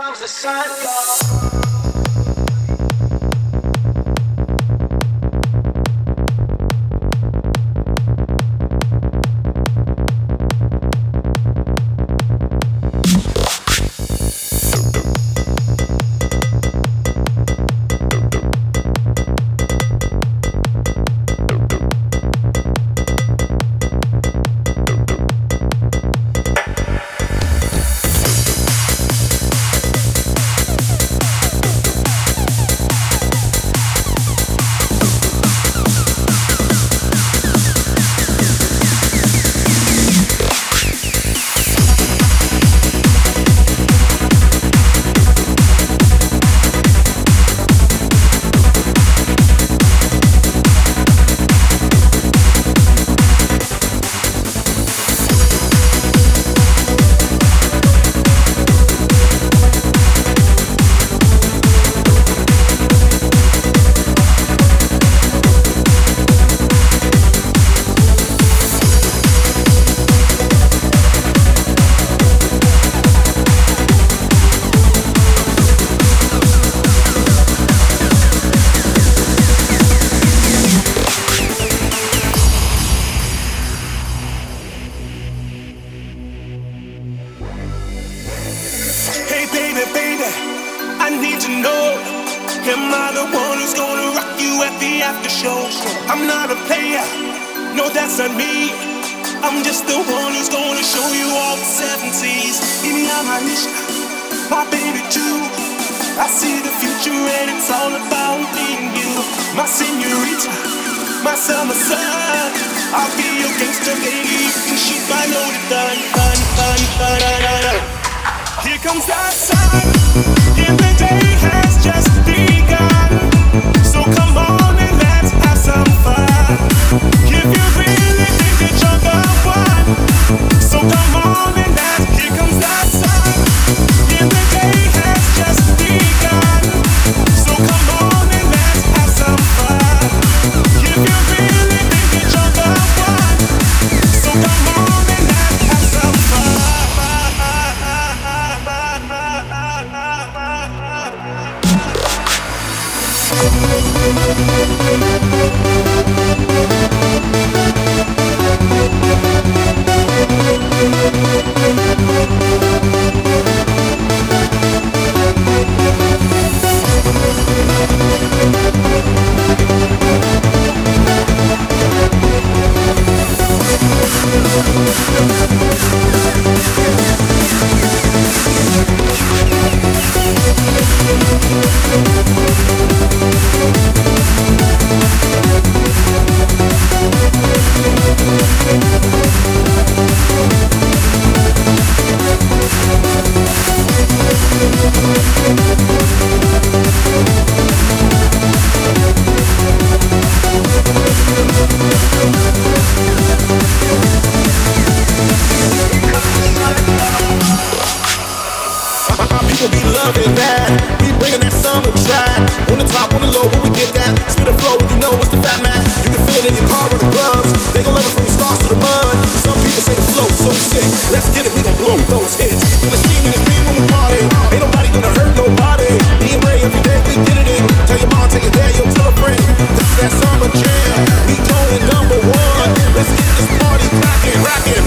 comes the sun. baby, baby, I need to know. Am I the one who's gonna rock you at the after show? I'm not a player, no, that's not me. I'm just the one who's gonna show you all the seven seas. my Yamanish, my baby, too. I see the future and it's all about me and you. My senorita, my summer sun. I'll be your gangster, baby. You can shoot my loaded gun, gun, gun, gun, gun, gun. Here comes the sun in the day. bad. We bringing that summer track. On the top, on the low, when we get that. Spit the flow, you know it's the fat man. You can feel it in your car or the clubs. They gon' love us from the stars to the mud. Some people say the flow so sick. Let's get it, we gon' blow those hits. When the steam in the beam when we party, ain't nobody gonna hurt nobody. Me and Ray, every day we get it in. Tell your mom, tell your dad, your tell a friend. That's that summer jam. We going number one. Let's get this party rockin', rockin'.